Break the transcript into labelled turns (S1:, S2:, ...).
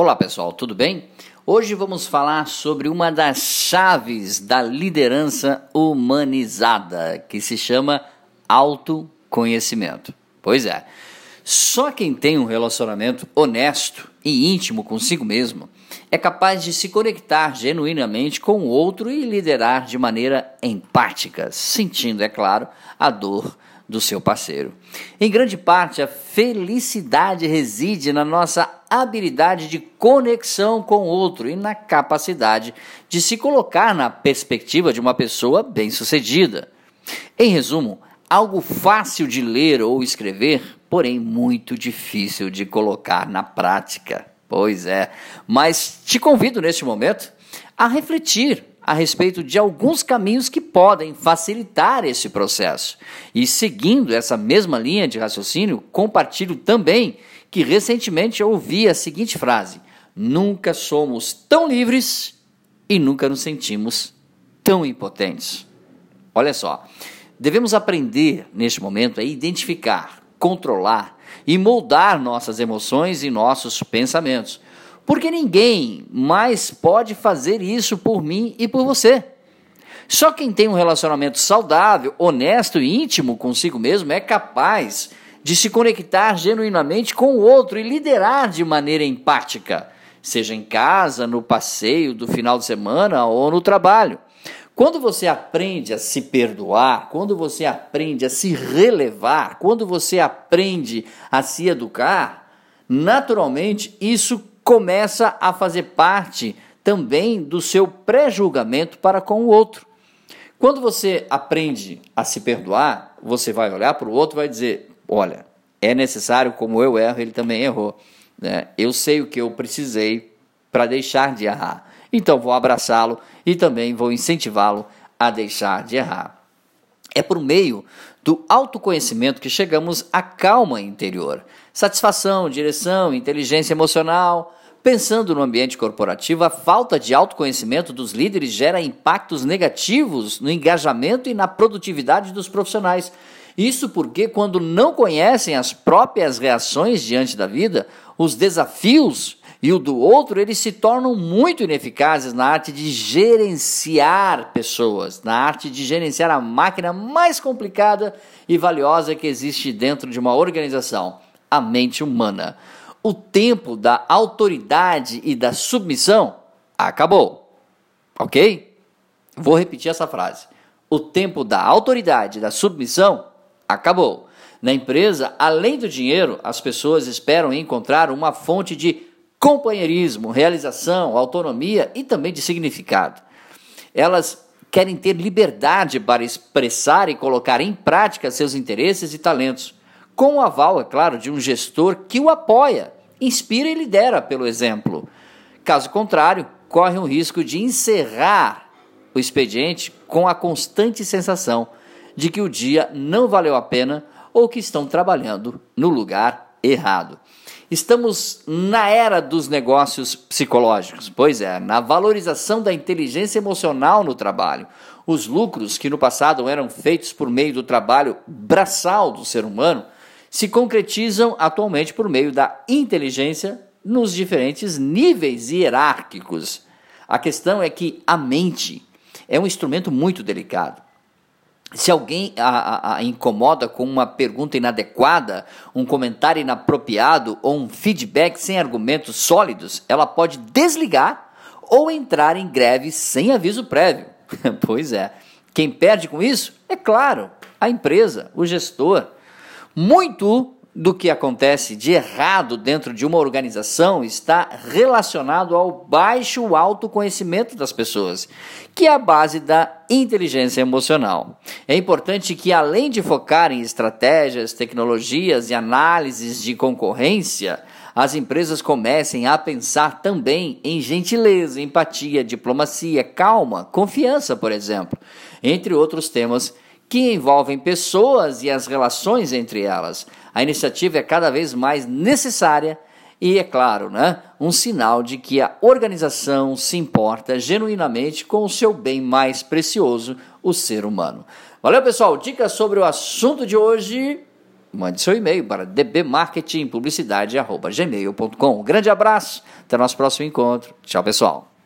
S1: Olá pessoal, tudo bem? Hoje vamos falar sobre uma das chaves da liderança humanizada, que se chama autoconhecimento. Pois é, só quem tem um relacionamento honesto e íntimo consigo mesmo é capaz de se conectar genuinamente com o outro e liderar de maneira empática, sentindo, é claro, a dor do seu parceiro. Em grande parte, a felicidade reside na nossa habilidade de conexão com o outro e na capacidade de se colocar na perspectiva de uma pessoa bem-sucedida. Em resumo, algo fácil de ler ou escrever, porém muito difícil de colocar na prática. Pois é, mas te convido neste momento a refletir a respeito de alguns caminhos que podem facilitar esse processo. E seguindo essa mesma linha de raciocínio, compartilho também que recentemente eu ouvi a seguinte frase: Nunca somos tão livres e nunca nos sentimos tão impotentes. Olha só, devemos aprender neste momento a identificar, controlar e moldar nossas emoções e nossos pensamentos porque ninguém mais pode fazer isso por mim e por você. Só quem tem um relacionamento saudável, honesto e íntimo consigo mesmo é capaz de se conectar genuinamente com o outro e liderar de maneira empática, seja em casa, no passeio do final de semana ou no trabalho. Quando você aprende a se perdoar, quando você aprende a se relevar, quando você aprende a se educar, naturalmente isso começa a fazer parte também do seu pré-julgamento para com o outro. Quando você aprende a se perdoar, você vai olhar para o outro e vai dizer: Olha, é necessário, como eu erro, ele também errou. Né? Eu sei o que eu precisei para deixar de errar. Então vou abraçá-lo e também vou incentivá-lo a deixar de errar. É por meio do autoconhecimento que chegamos à calma interior, satisfação, direção, inteligência emocional, Pensando no ambiente corporativo, a falta de autoconhecimento dos líderes gera impactos negativos no engajamento e na produtividade dos profissionais. Isso porque, quando não conhecem as próprias reações diante da vida, os desafios e o do outro, eles se tornam muito ineficazes na arte de gerenciar pessoas, na arte de gerenciar a máquina mais complicada e valiosa que existe dentro de uma organização, a mente humana o tempo da autoridade e da submissão acabou. Ok? Vou repetir essa frase. O tempo da autoridade e da submissão acabou. Na empresa, além do dinheiro, as pessoas esperam encontrar uma fonte de companheirismo, realização, autonomia e também de significado. Elas querem ter liberdade para expressar e colocar em prática seus interesses e talentos com o aval, é claro, de um gestor que o apoia, inspira e lidera pelo exemplo. Caso contrário, corre o risco de encerrar o expediente com a constante sensação de que o dia não valeu a pena ou que estão trabalhando no lugar errado. Estamos na era dos negócios psicológicos, pois é, na valorização da inteligência emocional no trabalho. Os lucros que no passado eram feitos por meio do trabalho braçal do ser humano se concretizam atualmente por meio da inteligência nos diferentes níveis hierárquicos. A questão é que a mente é um instrumento muito delicado. Se alguém a, a, a, incomoda com uma pergunta inadequada, um comentário inapropriado ou um feedback sem argumentos sólidos, ela pode desligar ou entrar em greve sem aviso prévio. pois é. Quem perde com isso? É claro, a empresa, o gestor. Muito do que acontece de errado dentro de uma organização está relacionado ao baixo autoconhecimento das pessoas, que é a base da inteligência emocional. É importante que, além de focar em estratégias, tecnologias e análises de concorrência, as empresas comecem a pensar também em gentileza, empatia, diplomacia, calma, confiança, por exemplo, entre outros temas que envolvem pessoas e as relações entre elas. A iniciativa é cada vez mais necessária e, é claro, né, um sinal de que a organização se importa genuinamente com o seu bem mais precioso, o ser humano. Valeu, pessoal. Dicas sobre o assunto de hoje mande seu e-mail para dbmarketingpublicidade.gmail.com. Um grande abraço, até nosso próximo encontro. Tchau, pessoal.